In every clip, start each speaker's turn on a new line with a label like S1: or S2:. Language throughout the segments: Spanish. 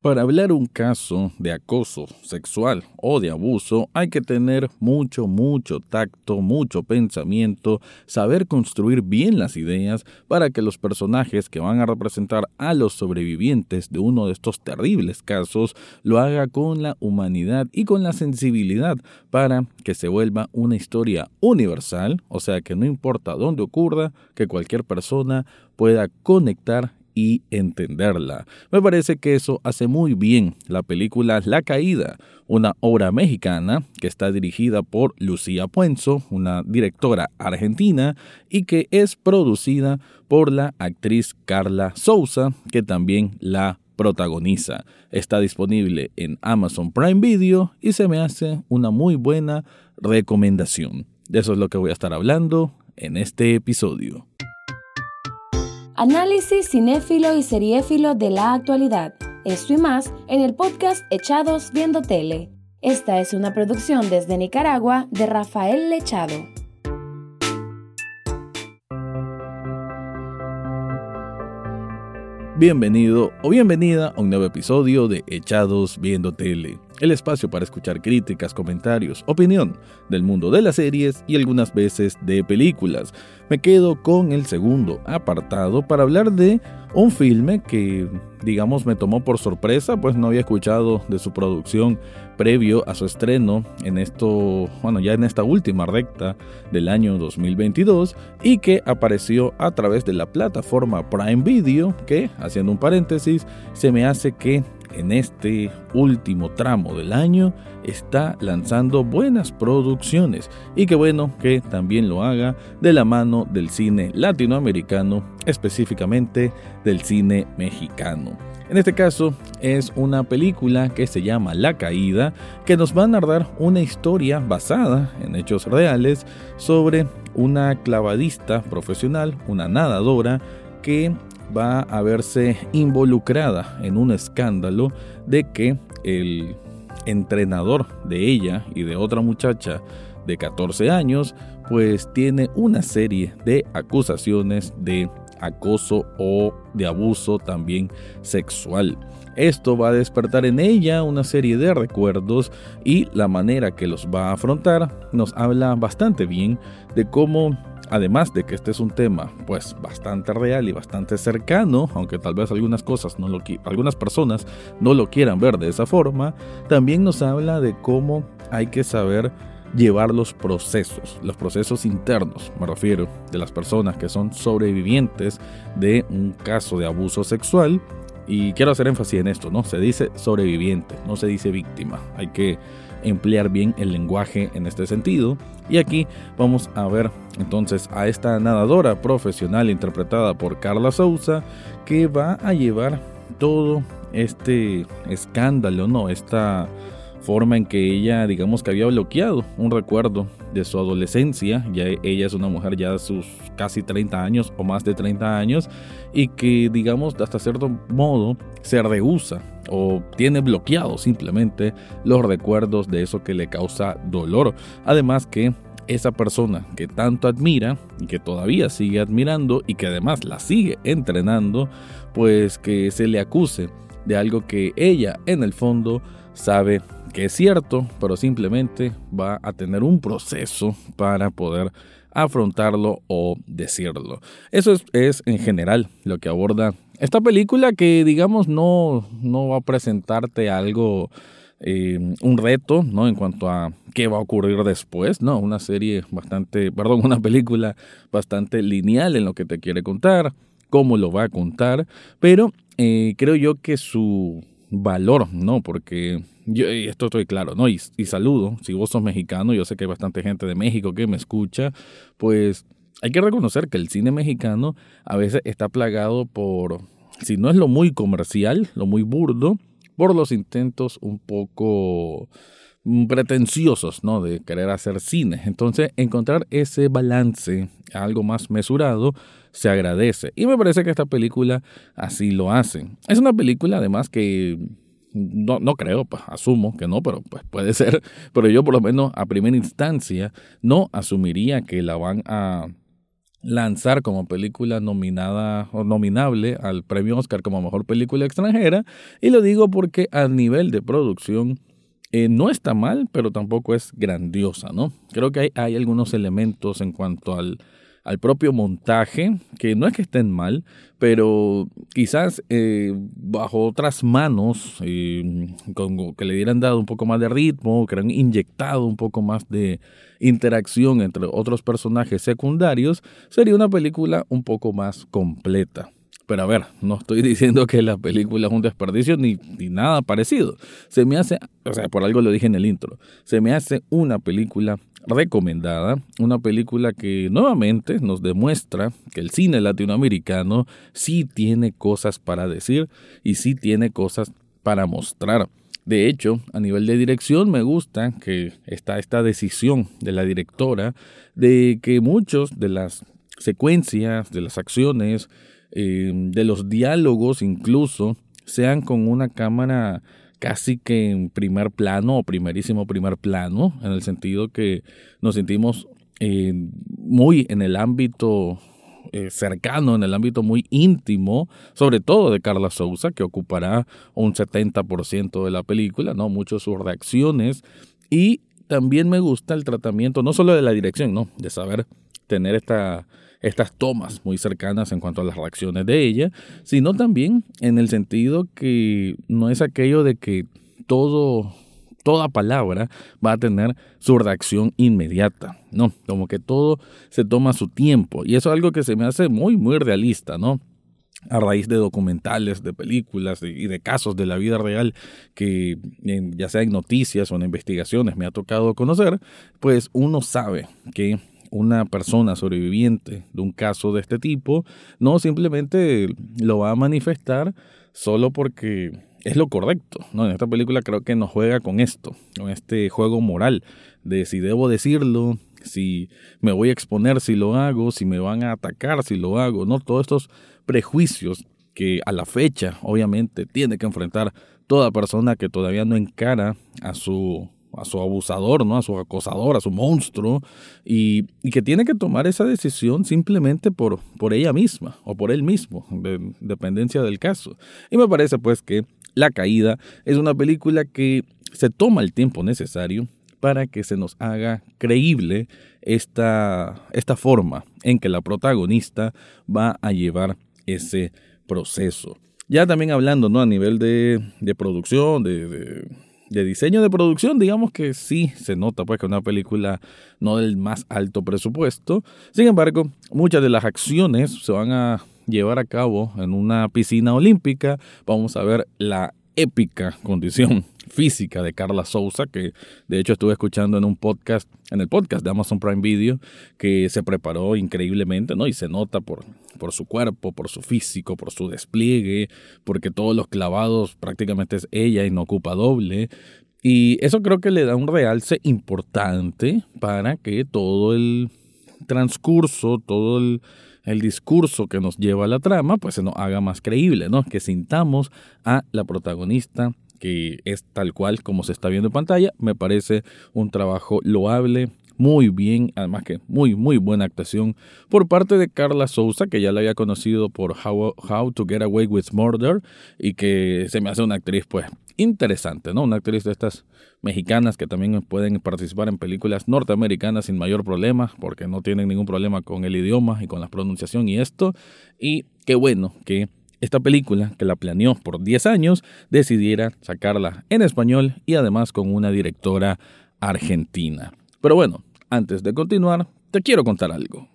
S1: Para hablar un caso de acoso sexual o de abuso hay que tener mucho, mucho tacto, mucho pensamiento, saber construir bien las ideas para que los personajes que van a representar a los sobrevivientes de uno de estos terribles casos lo haga con la humanidad y con la sensibilidad para que se vuelva una historia universal, o sea que no importa dónde ocurra, que cualquier persona pueda conectar y entenderla. Me parece que eso hace muy bien la película La Caída, una obra mexicana que está dirigida por Lucía Puenzo, una directora argentina, y que es producida por la actriz Carla Souza, que también la protagoniza. Está disponible en Amazon Prime Video y se me hace una muy buena recomendación. De eso es lo que voy a estar hablando en este episodio.
S2: Análisis cinéfilo y seriéfilo de la actualidad. Esto y más en el podcast Echados Viendo Tele. Esta es una producción desde Nicaragua de Rafael Lechado.
S1: Bienvenido o bienvenida a un nuevo episodio de Echados Viendo Tele, el espacio para escuchar críticas, comentarios, opinión del mundo de las series y algunas veces de películas. Me quedo con el segundo apartado para hablar de un filme que, digamos, me tomó por sorpresa, pues no había escuchado de su producción previo a su estreno en esto, bueno, ya en esta última recta del año 2022 y que apareció a través de la plataforma Prime Video, que, haciendo un paréntesis, se me hace que en este último tramo del año está lanzando buenas producciones y que bueno que también lo haga de la mano del cine latinoamericano, específicamente del cine mexicano. En este caso es una película que se llama La Caída, que nos va a narrar una historia basada en hechos reales sobre una clavadista profesional, una nadadora, que va a verse involucrada en un escándalo de que el entrenador de ella y de otra muchacha de 14 años, pues tiene una serie de acusaciones de acoso o de abuso también sexual. Esto va a despertar en ella una serie de recuerdos y la manera que los va a afrontar nos habla bastante bien de cómo además de que este es un tema pues bastante real y bastante cercano, aunque tal vez algunas cosas no lo algunas personas no lo quieran ver de esa forma, también nos habla de cómo hay que saber llevar los procesos, los procesos internos, me refiero, de las personas que son sobrevivientes de un caso de abuso sexual. Y quiero hacer énfasis en esto, ¿no? Se dice sobreviviente, no se dice víctima. Hay que emplear bien el lenguaje en este sentido. Y aquí vamos a ver entonces a esta nadadora profesional interpretada por Carla Souza que va a llevar todo este escándalo, ¿no? Esta forma en que ella, digamos que había bloqueado un recuerdo de su adolescencia, ya ella es una mujer ya sus casi 30 años o más de 30 años y que digamos hasta cierto modo se rehúsa o tiene bloqueado simplemente los recuerdos de eso que le causa dolor. Además que esa persona que tanto admira y que todavía sigue admirando y que además la sigue entrenando, pues que se le acuse de algo que ella en el fondo sabe que es cierto, pero simplemente va a tener un proceso para poder afrontarlo o decirlo. Eso es, en general lo que aborda esta película que digamos no, no va a presentarte algo, eh, un reto, ¿no? En cuanto a qué va a ocurrir después, ¿no? Una serie bastante, perdón, una película bastante lineal en lo que te quiere contar, cómo lo va a contar, pero eh, creo yo que su valor, ¿no? Porque yo, esto estoy claro, ¿no? Y, y, saludo, si vos sos mexicano, yo sé que hay bastante gente de México que me escucha, pues hay que reconocer que el cine mexicano a veces está plagado por, si no es lo muy comercial, lo muy burdo, por los intentos un poco pretenciosos, ¿no? De querer hacer cine. Entonces, encontrar ese balance, algo más mesurado, se agradece. Y me parece que esta película así lo hace. Es una película, además, que no, no creo, pues, asumo que no, pero pues puede ser. Pero yo por lo menos a primera instancia no asumiría que la van a lanzar como película nominada o nominable al premio Oscar como mejor película extranjera. Y lo digo porque a nivel de producción eh, no está mal, pero tampoco es grandiosa, ¿no? Creo que hay, hay algunos elementos en cuanto al, al propio montaje, que no es que estén mal, pero quizás eh, bajo otras manos, eh, que le hubieran dado un poco más de ritmo, que hubieran inyectado un poco más de interacción entre otros personajes secundarios, sería una película un poco más completa. Pero a ver, no estoy diciendo que la película es un desperdicio ni, ni, nada parecido. Se me hace, o sea, por algo lo dije en el intro, se me hace una película recomendada, una película que nuevamente nos demuestra que el cine latinoamericano sí tiene cosas para decir y sí tiene cosas para mostrar. De hecho, a nivel de dirección me gusta que está esta decisión de la directora de que muchos de las secuencias, de las acciones, eh, de los diálogos incluso, sean con una cámara casi que en primer plano o primerísimo primer plano, en el sentido que nos sentimos eh, muy en el ámbito eh, cercano, en el ámbito muy íntimo, sobre todo de Carla Souza, que ocupará un 70% de la película, ¿no? Muchas sus reacciones. Y también me gusta el tratamiento, no solo de la dirección, ¿no? De saber tener esta estas tomas muy cercanas en cuanto a las reacciones de ella, sino también en el sentido que no es aquello de que todo toda palabra va a tener su reacción inmediata, ¿no? Como que todo se toma su tiempo y eso es algo que se me hace muy, muy realista, ¿no? a raíz de documentales, de películas y de casos de la vida real que ya sea en noticias o en investigaciones me ha tocado conocer, pues uno sabe que una persona sobreviviente de un caso de este tipo no simplemente lo va a manifestar solo porque es lo correcto. ¿no? En esta película creo que nos juega con esto, con este juego moral de si debo decirlo, si me voy a exponer si lo hago, si me van a atacar si lo hago, ¿no? Todos estos prejuicios que a la fecha obviamente tiene que enfrentar toda persona que todavía no encara a su a su abusador, ¿no? a su acosador, a su monstruo, y, que tiene que tomar esa decisión simplemente por, por ella misma o por él mismo, de dependencia del caso. Y me parece pues que La Caída es una película que se toma el tiempo necesario para que se nos haga creíble esta, esta forma en que la protagonista va a llevar ese proceso. Ya también hablando ¿no? a nivel de, de producción, de diseño de producción, digamos que sí se nota pues que una película no del más alto presupuesto. Sin embargo, muchas de las acciones se van a llevar a cabo en una piscina olímpica. Vamos a ver la épica condición física de Carla Souza, que de hecho estuve escuchando en un podcast, en el podcast de Amazon Prime Video, que se preparó increíblemente, ¿no? Y se nota por, por su cuerpo, por su físico, por su despliegue, porque todos los clavados prácticamente es ella y no ocupa doble. Y eso creo que le da un realce importante para que todo el transcurso, todo el, el discurso que nos lleva a la trama, pues se nos haga más creíble, ¿no? Que sintamos a la protagonista que es tal cual como se está viendo en pantalla. Me parece un trabajo loable, muy bien, además que muy, muy buena actuación por parte de Carla Souza, que ya la había conocido por How, How to Get Away with Murder y que se me hace una actriz pues interesante, ¿no? Una actriz de estas mexicanas que también pueden participar en películas norteamericanas sin mayor problema, porque no tienen ningún problema con el idioma y con la pronunciación y esto. Y qué bueno que esta película, que la planeó por 10 años, decidiera sacarla en español y además con una directora argentina. Pero bueno, antes de continuar, te quiero contar algo.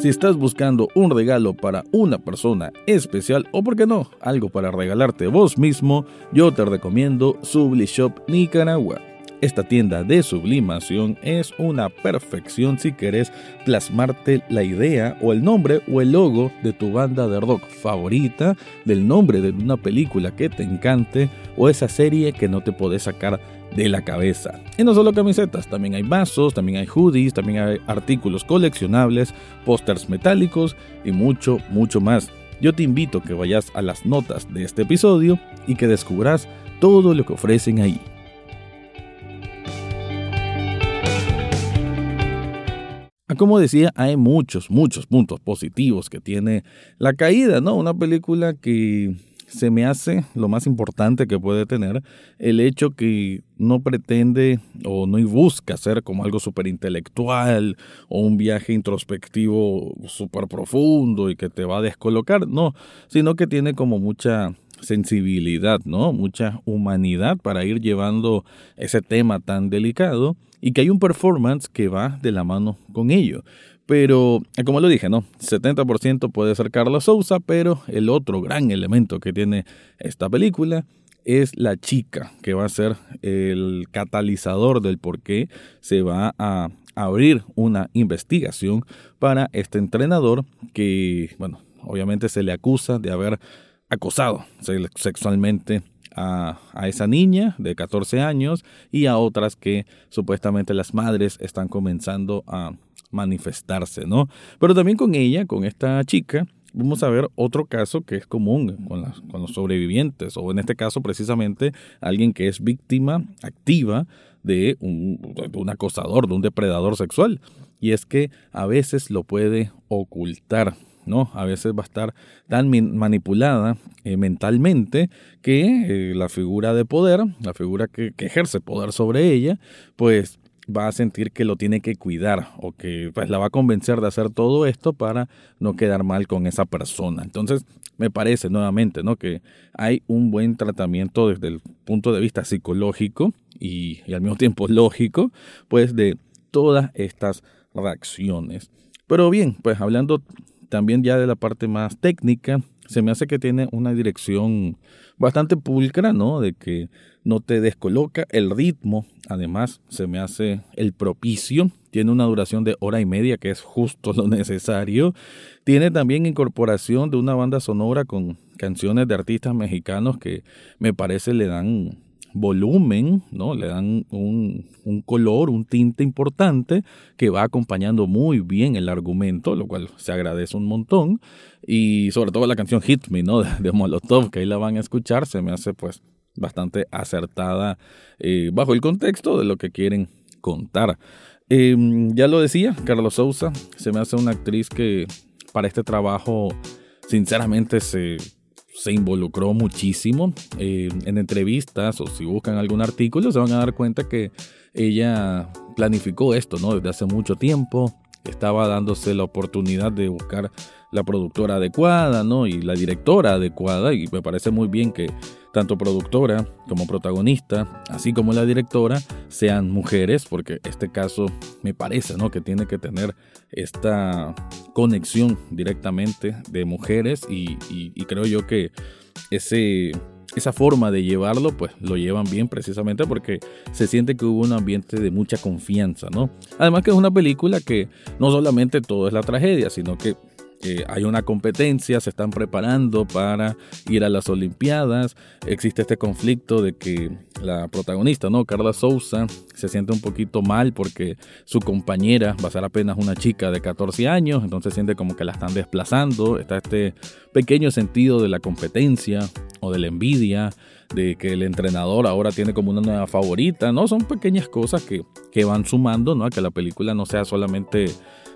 S1: Si estás buscando un regalo para una persona especial o, por qué no, algo para regalarte vos mismo, yo te recomiendo Shop Nicaragua. Esta tienda de sublimación es una perfección si querés plasmarte la idea o el nombre o el logo de tu banda de rock favorita, del nombre de una película que te encante o esa serie que no te podés sacar de la cabeza. Y no solo camisetas, también hay vasos, también hay hoodies, también hay artículos coleccionables, pósters metálicos y mucho, mucho más. Yo te invito a que vayas a las notas de este episodio y que descubras todo lo que ofrecen ahí. Como decía, hay muchos, muchos puntos positivos que tiene La Caída, ¿no? Una película que se me hace lo más importante que puede tener el hecho que no pretende o no busca ser como algo súper intelectual o un viaje introspectivo súper profundo y que te va a descolocar, no, sino que tiene como mucha sensibilidad, ¿no? Mucha humanidad para ir llevando ese tema tan delicado y que hay un performance que va de la mano con ello. Pero, eh, como lo dije, ¿no? 70% puede ser Carlos Sousa, pero el otro gran elemento que tiene esta película es la chica, que va a ser el catalizador del por qué se va a abrir una investigación para este entrenador que, bueno, obviamente se le acusa de haber acosado sexualmente a, esa niña de 14 años y a otras que supuestamente las madres están comenzando a manifestarse, ¿no? Pero también con ella, con esta chica, vamos a ver otro caso que es común con, las, con los sobrevivientes, o en este caso precisamente alguien que es víctima activa de un acosador, de un depredador sexual. Y es que a veces lo puede ocultar, ¿no? A veces va a estar tan manipulada eh, mentalmente que eh, la figura de poder, la figura que, ejerce poder sobre ella, pues va a sentir que lo tiene que cuidar o que pues la va a convencer de hacer todo esto para no quedar mal con esa persona. Entonces, me parece nuevamente, ¿no? Que hay un buen tratamiento desde el punto de vista psicológico y, y al mismo tiempo lógico, pues de todas estas reacciones. Pero bien, pues hablando también ya de la parte más técnica, se me hace que tiene una dirección bastante pulcra, ¿no? De que no te descoloca el ritmo, además se me hace el propicio, tiene una duración de hora y media que es justo lo necesario, tiene también incorporación de una banda sonora con canciones de artistas mexicanos que me parece le dan volumen, ¿no? Le dan un, un, color, un tinte importante que va acompañando muy bien el argumento, lo cual se agradece un montón. Y sobre todo la canción Hit Me, ¿no? De, Molotov, que ahí la van a escuchar, se me hace pues bastante acertada eh, bajo el contexto de lo que quieren contar. Eh, ya lo decía, Carlos Sousa se me hace una actriz que para este trabajo sinceramente se, se involucró muchísimo eh, en entrevistas o si buscan algún artículo se van a dar cuenta que ella planificó esto ¿no? desde hace mucho tiempo, estaba dándose la oportunidad de buscar la productora adecuada, ¿no? Y la directora adecuada, y me parece muy bien que tanto productora como protagonista, así como la directora, sean mujeres, porque este caso me parece, ¿no? Que tiene que tener esta conexión directamente de mujeres y, creo yo que ese, esa forma de llevarlo, pues lo llevan bien precisamente porque se siente que hubo un ambiente de mucha confianza, ¿no? Además que es una película que no solamente todo es la tragedia, sino que hay una competencia, se están preparando para ir a las Olimpiadas. Existe este conflicto de que la protagonista, ¿no? Carla Souza, se siente un poquito mal porque su compañera va a ser apenas una chica de 14 años, entonces siente como que la están desplazando. Está este pequeño sentido de la competencia o de la envidia de que el entrenador ahora tiene como una nueva favorita, ¿no? Son pequeñas cosas que, que van sumando, ¿no? A que la película no sea solamente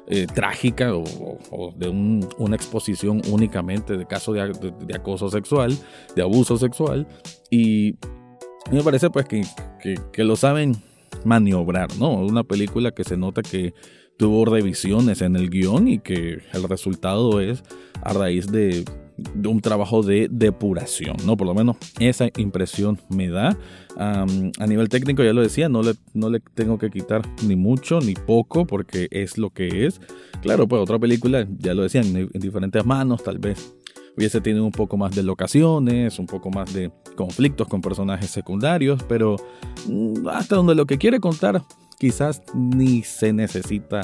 S1: eh, trágica o, de una exposición únicamente de casos de, acoso sexual, de abuso sexual. Y me parece pues que, que, lo saben maniobrar, ¿no? Una película que se nota que tuvo revisiones en el guion y que el resultado es a raíz de un trabajo de depuración, ¿no? Por lo menos esa impresión me da. a nivel técnico, ya lo decía, no le, no le tengo que quitar ni mucho ni poco porque es lo que es. Claro, pues otra película, ya lo decían, en, en diferentes manos, tal vez hubiese tenido un poco más de locaciones, un poco más de conflictos con personajes secundarios, pero mm, hasta donde lo que quiere contar quizás ni se necesita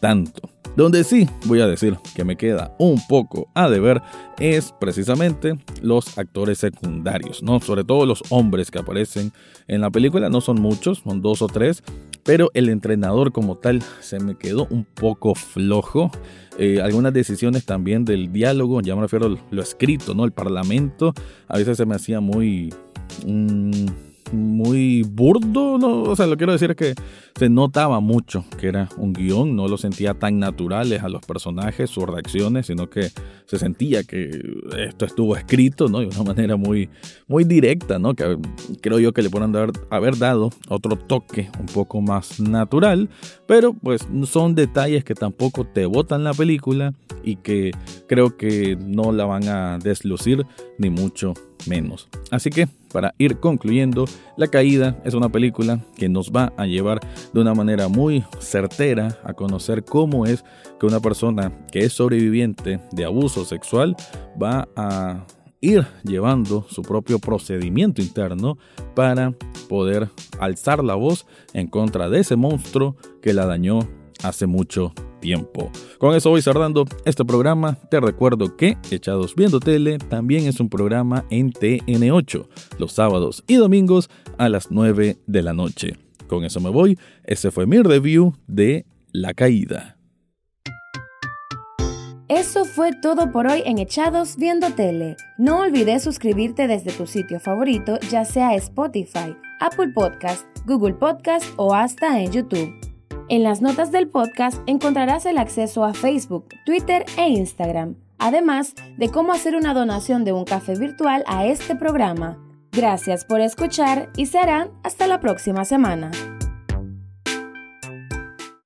S1: tanto. Donde sí voy a decir que me queda un poco a deber es precisamente los actores secundarios, ¿no? Sobre todo los hombres que aparecen en la película, no son muchos, son dos o tres, pero el entrenador como tal se me quedó un poco flojo. Eh, algunas decisiones también del diálogo, ya me refiero a lo escrito, ¿no? El parlamento, a veces se me hacía muy... Mm, muy burdo, ¿no? o sea, lo quiero decir es que se notaba mucho que era un guion, no lo sentía tan naturales a los personajes, sus reacciones, sino que se sentía que esto estuvo escrito, ¿no? De una manera muy, muy directa, ¿no? Que creo yo que le pueden haber, haber dado otro toque un poco más natural, pero pues son detalles que tampoco te botan la película y que creo que no la van a deslucir ni mucho menos. Así que, para ir concluyendo, La Caída es una película que nos va a llevar de una manera muy certera a conocer cómo es que una persona que es sobreviviente de abuso sexual va a ir llevando su propio procedimiento interno para poder alzar la voz en contra de ese monstruo que la dañó hace mucho tiempo. Con eso voy cerrando este programa. Te recuerdo que Echados Viendo Tele también es un programa en TN8, los sábados y domingos a las 9 de la noche. Con eso me voy. Ese fue mi review de La Caída.
S2: Eso fue todo por hoy en Echados Viendo Tele. No olvides suscribirte desde tu sitio favorito, ya sea Spotify, Apple Podcast, Google Podcast o hasta en YouTube. En las notas del podcast encontrarás el acceso a Facebook, Twitter e Instagram, además de cómo hacer una donación de un café virtual a este programa. Gracias por escuchar y serán hasta la próxima semana.